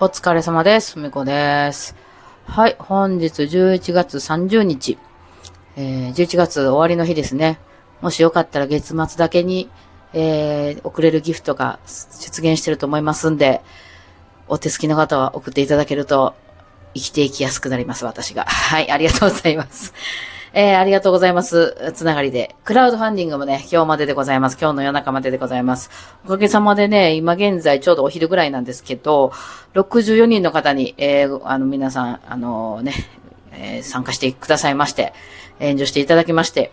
お疲れ様です。ふみこです。はい、本日11月30日、えー、11月終わりの日ですね。もしよかったら月末だけに、えー、送れるギフトが出現してると思いますんで、お手すきの方は送っていただけると生きていきやすくなります、私が。はい、ありがとうございます。えー、ありがとうございます。つながりで。クラウドファンディングもね、今日まででございます。今日の夜中まででございます。おかげさまでね、今現在ちょうどお昼ぐらいなんですけど、64人の方に、えー、あの、皆さん、あのね、え、参加してくださいまして、援助していただきまして、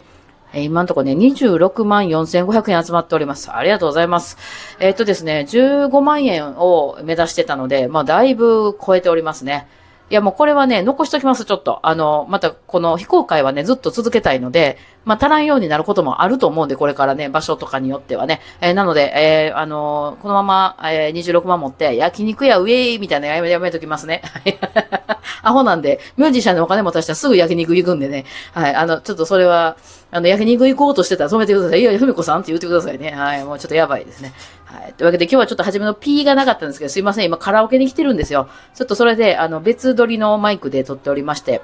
え今のところね、26万4500円集まっております。ありがとうございます。えーっとですね、15万円を目指してたので、まあ、だいぶ超えておりますね。いや、もうこれはね、残しときます、ちょっと。あの、また、この非公開はね、ずっと続けたいので、まあ、足らんようになることもあると思うんで、これからね、場所とかによってはね。えーなので、えーあのーこのまま、えー26万持って、焼肉屋ウェイみたいなやめ、やめときますね。アホなんで、ミュージシャンのお金持たしたらすぐ焼肉行くんでね。はい、あの、ちょっとそれは、あの、焼肉行こうとしてたら止めてください。いや、ふみこさんって言ってくださいね。はい、もうちょっとやばいですね。はい。というわけで今日はちょっと初めの P がなかったんですけど、すいません。今カラオケに来てるんですよ。ちょっとそれで、あの、別撮りのマイクで撮っておりまして、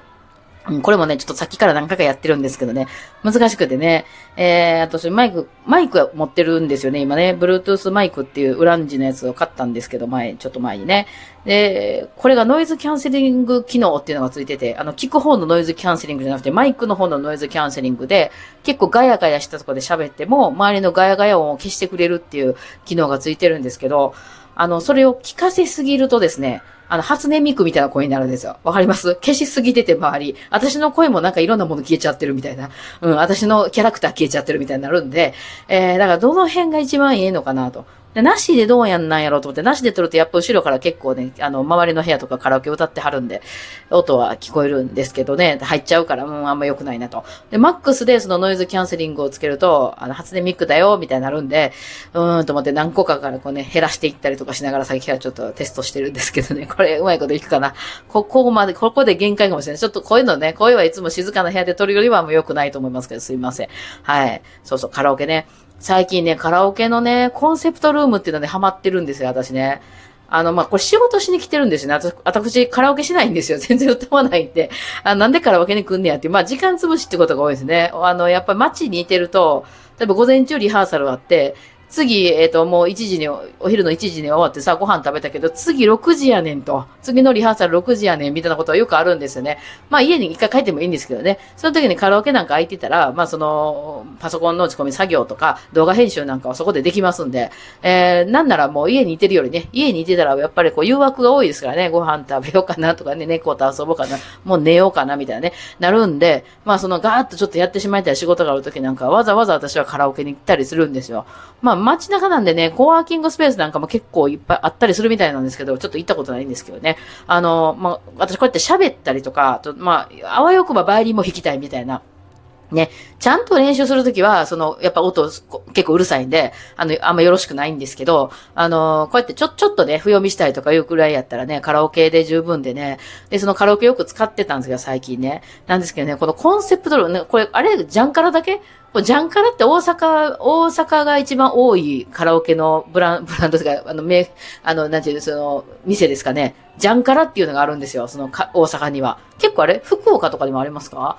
これもね、ちょっとさっきから何回かやってるんですけどね、難しくてね、えー、私マイク、マイクは持ってるんですよね、今ね、Bluetooth マイクっていうウランジのやつを買ったんですけど、前、ちょっと前にね。で、これがノイズキャンセリング機能っていうのがついてて、あの、聞く方のノイズキャンセリングじゃなくて、マイクの方のノイズキャンセリングで、結構ガヤガヤしたとこで喋っても、周りのガヤガヤ音を消してくれるっていう機能がついてるんですけど、あの、それを聞かせすぎるとですね、あの、初音ミクみたいな声になるんですよ。わかります？消しすぎてて周り。私の声もなんかいろんなもの消えちゃってるみたいな。うん、私のキャラクター消えちゃってるみたいになるんで、えー、だからどの辺が一番いいのかなと。で、なしでどうやんなんやろうと思って、なしで撮るとやっぱ後ろから結構ね、あの、周りの部屋とかカラオケ歌ってはるんで、音は聞こえるんですけどね、入っちゃうから、もうあんま良くないなと。で、マックスでそのノイズキャンセリングをつけると、あの、初音ミクだよ、みたいになるんで、うーんと思って何個かからこうね、減らしていったりとかしながら最近はちょっとテストしてるんですけどね、これうまいこといくかな。ここまで、ここで限界かもしれない。ちょっとこういうのね、声はいつも静かな部屋で撮るよりはもう良くないと思いますけど、すいません。はい。そうそう、カラオケね。最近ね、カラオケのね、コンセプトルームっていうのでハマってるんですよ、私ね。あの、まあ、これ仕事しに来てるんですよね。私、カラオケしないんですよ。全然歌わないんで。あなんでカラオケに来んねやっていう。まあ、時間潰しってことが多いですね。あの、やっぱり街にいてると、例えば午前中リハーサルあって、次、えっ、と、もう1時に、お昼の1時に終わってさ、ご飯食べたけど、次6時やねんと。次のリハーサル6時やねん、みたいなことはよくあるんですよね。まあ、家に一回帰ってもいいんですけどね。その時にカラオケなんか空いてたら、まあ、その、パソコンの打ち込み作業とか、動画編集なんかはそこでできますんで、えー、なんならもう家にいてるよりね、家にいてたらやっぱりこう誘惑が多いですからね、ご飯食べようかなとかね、猫と遊ぼうかな、もう寝ようかな、みたいなね、なるんで、まあそのガーッとちょっとやってしまいたい仕事がある時なんかわざわざ私はカラオケに行ったりするんですよ。まあ街中なんでね、コワーキングスペースなんかも結構いっぱいあったりするみたいなんですけど、ちょっと行ったことないんですけどね。あの、まあ私こうやって喋ったりとか、とまあ、あわよくばバイリンも弾きたいみたいな。ね、ちゃんと練習するときは、その、やっぱ音結構うるさいんで、あの、あんまよろしくないんですけど、あの、こうやってちょ、ちょっとね、不読みしたいとかいうくらいやったらね、カラオケで十分でね、で、そのカラオケよく使ってたんですけど、最近ね。なんですけどね、このコンセプト、ね、これ、あれ、ジャンカラだけ？ジャンカラって大阪、大阪が一番多いカラオケのブラン、ブランドですか、あの、め、あの、なんていうの、その、店ですかね。ジャンカラっていうのがあるんですよ、そのか、大阪には。結構あれ？福岡とかにもありますか？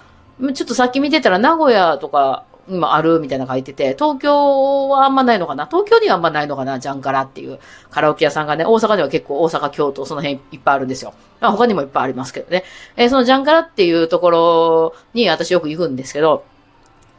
ちょっとさっき見てたら名古屋とか今あるみたいなの書いてて、東京はあんまないのかな？東京にはあんまないのかな？ジャンカラっていうカラオケ屋さんがね、大阪には結構大阪、京都、その辺いっぱいあるんですよ。まあ他にもいっぱいありますけどね。えーそのジャンカラっていうところに私よく行くんですけど、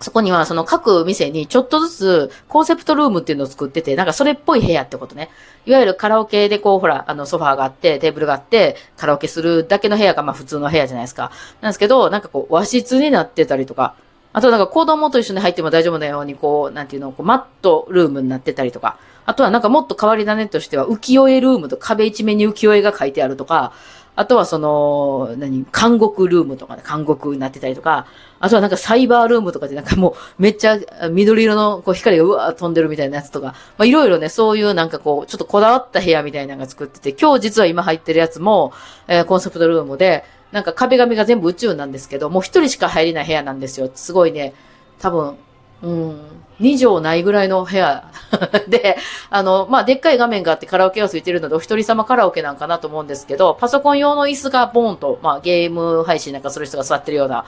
そこにはその各店にちょっとずつコンセプトルームっていうのを作ってて、なんかそれっぽい部屋ってことね。いわゆるカラオケでこうほら、あのソファーがあって、テーブルがあって、カラオケするだけの部屋がまあ普通の部屋じゃないですか。なんですけど、なんかこう和室になってたりとか、あとなんか子供と一緒に入っても大丈夫なようにこう、なんていうの、こうマットルームになってたりとか、あとはなんかもっと変わり種としては浮世絵ルームと壁一面に浮世絵が書いてあるとか、あとはその、何、監獄ルームとかね、監獄になってたりとか、あとはなんかサイバールームとかでなんかもうめっちゃ緑色のこう光がうわー飛んでるみたいなやつとか、まあいろいろね、そういうなんかこう、ちょっとこだわった部屋みたいなのが作ってて、今日実は今入ってるやつも、えーコンセプトルームで、なんか壁紙が全部宇宙なんですけど、もう一人しか入れない部屋なんですよ。すごいね、多分、うん、2畳ないぐらいの部屋 で、あの、まあ、でっかい画面があってカラオケが空いてるので、お一人様カラオケなんかなと思うんですけど、パソコン用の椅子がボーンと、まあ、ゲーム配信なんかする人が座ってるような、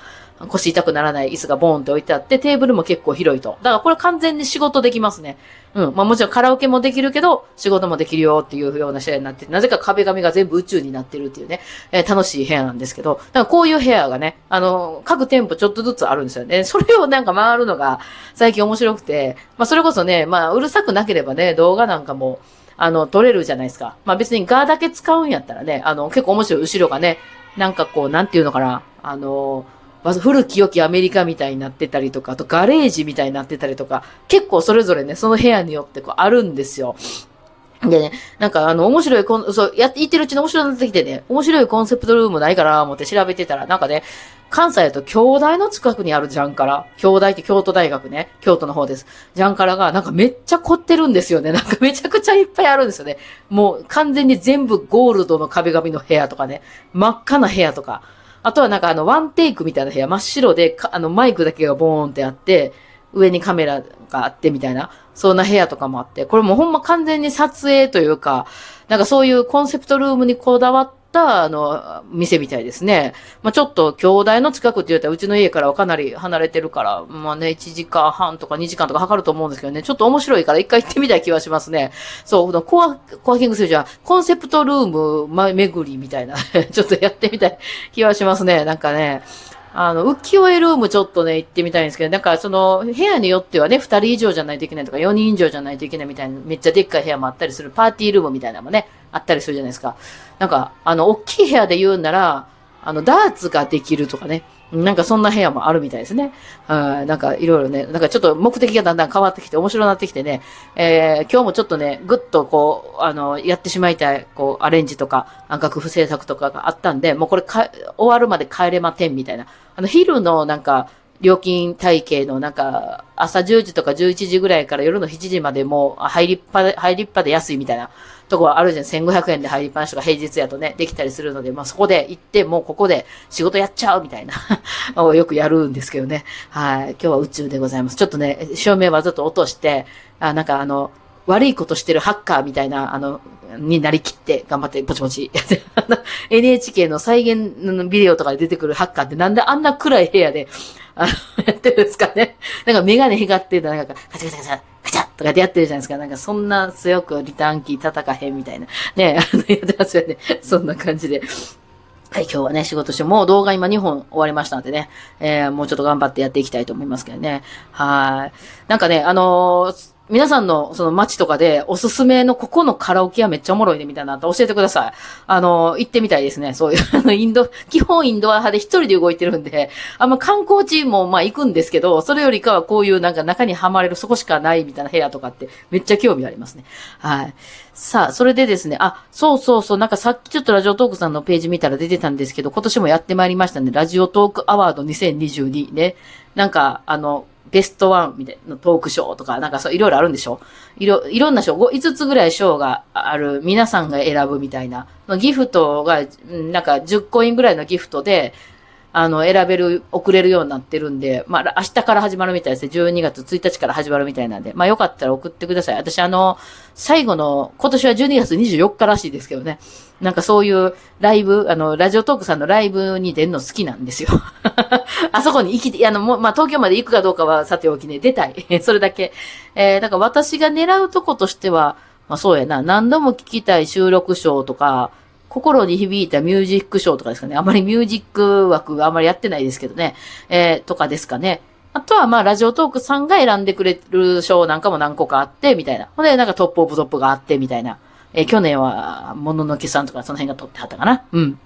腰痛くならない椅子がボーンって置いてあって、テーブルも結構広いと。だからこれ完全に仕事できますね。うん。まあもちろんカラオケもできるけど、仕事もできるよっていうような試合になって、なぜか壁紙が全部宇宙になってるっていうね、えー、楽しい部屋なんですけど、だからこういう部屋がね、あの、各店舗ちょっとずつあるんですよね。それをなんか回るのが最近面白くて、まあそれこそね、まあうるさくなければね、動画なんかも、あの、撮れるじゃないですか。まあ別にガーだけ使うんやったらね、あの、結構面白い後ろがね、なんかこう、なんていうのかな、あの、まず古き良きアメリカみたいになってたりとか、あとガレージみたいになってたりとか、結構それぞれね、その部屋によってこうあるんですよ。でね、なんかあの、面白いコン、そう、やって、言ってるうちに面白くなってきてね、面白いコンセプトルームないかな思って調べてたら、なんかね、関西だと京大の近くにあるジャンカラ。京大って京都大学ね。京都の方です。ジャンカラがなんかめっちゃ凝ってるんですよね。なんかめちゃくちゃいっぱいあるんですよね。もう完全に全部ゴールドの壁紙の部屋とかね。真っ赤な部屋とか。あとはなんかあのワンテイクみたいな部屋。真っ白で、あのマイクだけがボーンってあって、上にカメラがあってみたいな。そんな部屋とかもあって。これもほんま完全に撮影というか、なんかそういうコンセプトルームにこだわって、あの、店みたいですね。まあ、ちょっと、兄弟の近くって言ったら、うちの家からはかなり離れてるから、まあね、1時間半とか2時間とかかかると思うんですけどね、ちょっと面白いから一回行ってみたい気はしますね。そう、コア、コアキングスじゃ、コンセプトルーム、ま、巡りみたいな ちょっとやってみたい気はしますね。なんかね、あの、浮世絵ルームちょっとね、行ってみたいんですけど、なんかその、部屋によってはね、二人以上じゃないといけないとか、四人以上じゃないといけないみたいな、めっちゃでっかい部屋もあったりする、パーティールームみたいなのもね、あったりするじゃないですか。なんか、あの、大きい部屋で言うんなら、あの、ダーツができるとかね、なんかそんな部屋もあるみたいですね。はい。なんかいろいろね、なんかちょっと目的がだんだん変わってきて面白くなってきてね、えー、今日もちょっとね、ぐっとこう、あの、やってしまいたい、こう、アレンジとか、楽譜制作とかがあったんで、もうこれか、終わるまで帰れまてんみたいな。あの、昼のなんか、料金体系のなんか、朝10時とか11時ぐらいから夜の7時までもう入りっぱで、入りっぱで安いみたいなとこはあるじゃん。1500円で入りっぱなしとか平日やとね、できたりするので、まあそこで行って、もうここで仕事やっちゃうみたいな よくやるんですけどね。はい。今日は宇宙でございます。ちょっとね、照明はずっと落として、あ、なんかあの、悪いことしてるハッカーみたいな、あの、になりきって頑張ってポ チポチ。NHK の再現のビデオとかで出てくるハッカーってなんであんな暗い部屋で、あの、やってるんですかね。なんかメガネ光ってたなんか、カチカチカチ、カチとかでやってるじゃないですか。なんかそんな強くリターンキー叩かへんみたいな。ね、あの、やってますよね。そんな感じで。はい、今日はね、仕事して、もう動画今2本終わりましたのでね、えー、もうちょっと頑張ってやっていきたいと思いますけどね。はい。なんかね、あのー皆さんのその街とかでおすすめのここのカラオケはめっちゃおもろいねみたいなの教えてください。あの、行ってみたいですね。そういう、あの、インド、基本インドア派で一人で動いてるんで、あんま観光地もまあ行くんですけど、それよりかはこういうなんか中にはまれるそこしかないみたいな部屋とかってめっちゃ興味ありますね。はい。さあ、それでですね、あ、そうそうそう、なんかさっきちょっとラジオトークさんのページ見たら出てたんですけど、今年もやってまいりましたね。ラジオトークアワード2022ね。なんか、あの、ベストワンみたいなトークショーとか、なんかそういろいろあるんでしょ？いろ、いろんな賞、5つぐらい賞がある、皆さんが選ぶみたいな。ギフトが、なんか10コインぐらいのギフトで、あの、選べる、送れるようになってるんで、まあ、明日から始まるみたいですね。12月1日から始まるみたいなんで、まあ、よかったら送ってください。私、あの、最後の、今年は12月24日らしいですけどね。なんかそういうライブ、あの、ラジオトークさんのライブに出るの好きなんですよ。あそこに行き、あの、もまあ、東京まで行くかどうかはさておきね、出たい。それだけ。えー、だから私が狙うとことしては、まあそうやな、何度も聞きたい収録賞とか、心に響いたミュージックショーとかですかね。あまりミュージック枠があまりやってないですけどね。えー、とかですかね。あとは、まあ、ラジオトークさんが選んでくれる賞なんかも何個かあって、みたいな。ほんで、なんかトップオブトップがあって、みたいな。えー、去年は、もののけさんとかその辺が撮ってはったかな。うん。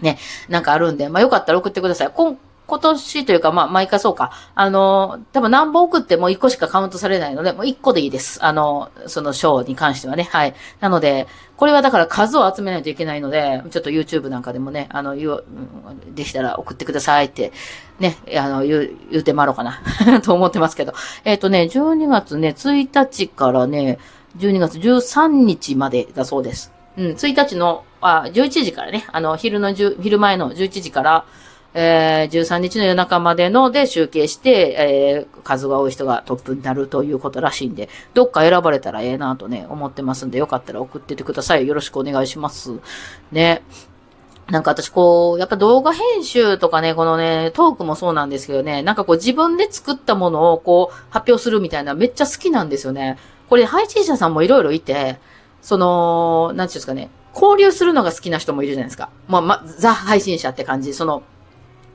ね。なんかあるんで、まあ、よかったら送ってください。今今年というか、まあ、毎回そうか。あの、多分何本送っても1個しかカウントされないので、もう1個でいいです。あの、その賞に関してはね。はい。なので、これはだから数を集めないといけないので、ちょっと YouTube なんかでもね、あの、言う、できたら送ってくださいって、ね、あの、言う、言うてまろうかな と思ってますけど。えっ、ー、とね、12月ね、1日からね、12月13日までだそうです。うん、1日の、あ、11時からね、あの、昼の、昼前の11時から、えー、13日の夜中までので集計して、えー、数が多い人がトップになるということらしいんで、どっか選ばれたらええなとね、思ってますんで、よかったら送っててください。よろしくお願いします。ね。なんか私こう、やっぱ動画編集とかね、このね、トークもそうなんですけどね、なんかこう自分で作ったものをこう発表するみたいなめっちゃ好きなんですよね。これ配信者さんもいろいろいて、その、なんていうんですかね、交流するのが好きな人もいるじゃないですか。まあ、ま、ザ配信者って感じ。その、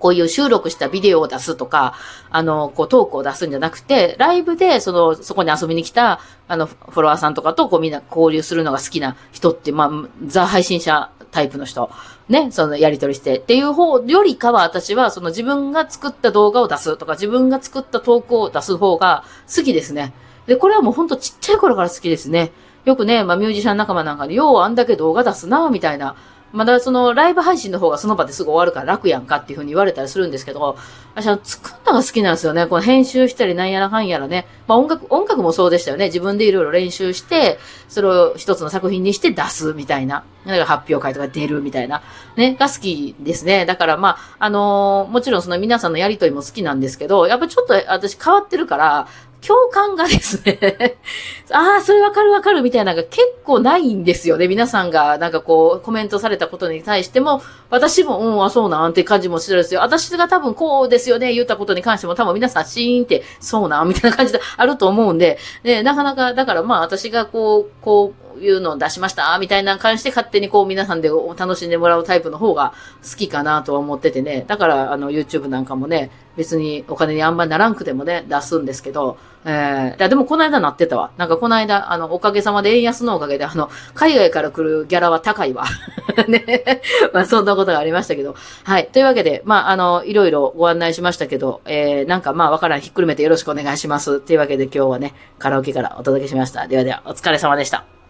こういう収録したビデオを出すとか、あの、こうトークを出すんじゃなくて、ライブで、その、そこに遊びに来た、あの、フォロワーさんとかと、こうみんな交流するのが好きな人って、まあ、ザ配信者タイプの人、ね、そのやりとりしてっていう方よりかは私はその自分が作った動画を出すとか自分が作った投稿を出す方が好きですね。で、これはもうほんとちっちゃい頃から好きですね。よくね、まあミュージシャン仲間なんかで、ようあんだけ動画出すな、みたいなまだそのライブ配信の方がその場ですぐ終わるから楽やんかっていう風に言われたりするんですけど、私は作るのが好きなんですよね。この編集したりなんやらかんやらね。まあ音楽、音楽もそうでしたよね。自分でいろいろ練習して、それを一つの作品にして出すみたいな。なんか発表会とか出るみたいな。ね、が好きですね。だからまあ、あのー、もちろんその皆さんのやりとりも好きなんですけど、やっぱちょっと私変わってるから、共感がですね ああ、それわかるわかるみたいなのが結構ないんですよね。皆さんがなんかこうコメントされたことに対しても、私も、うん、あ、そうなんって感じもしてるんですよ。私が多分こうですよね、言ったことに関しても多分皆さんシーンって、そうなんみたいな感じであると思うんで、ね、なかなか、だからまあ私がこう、こう、いうのを出しましたみたいな感じで勝手にこう皆さんで楽しんでもらうタイプの方が好きかなとは思っててね。だからあの YouTube なんかもね、別にお金にあんまりならんくてもね、出すんですけど、えー、でもこの間なってたわ。なんかこの間、あの、おかげさまで円安のおかげで、あの、海外から来るギャラは高いわ。ね。まあそんなことがありましたけど。はい。というわけで、まああの、いろいろご案内しましたけど、えー、なんかまあわからん、ひっくるめてよろしくお願いします。というわけで今日はね、カラオケからお届けしました。ではでは、お疲れ様でした。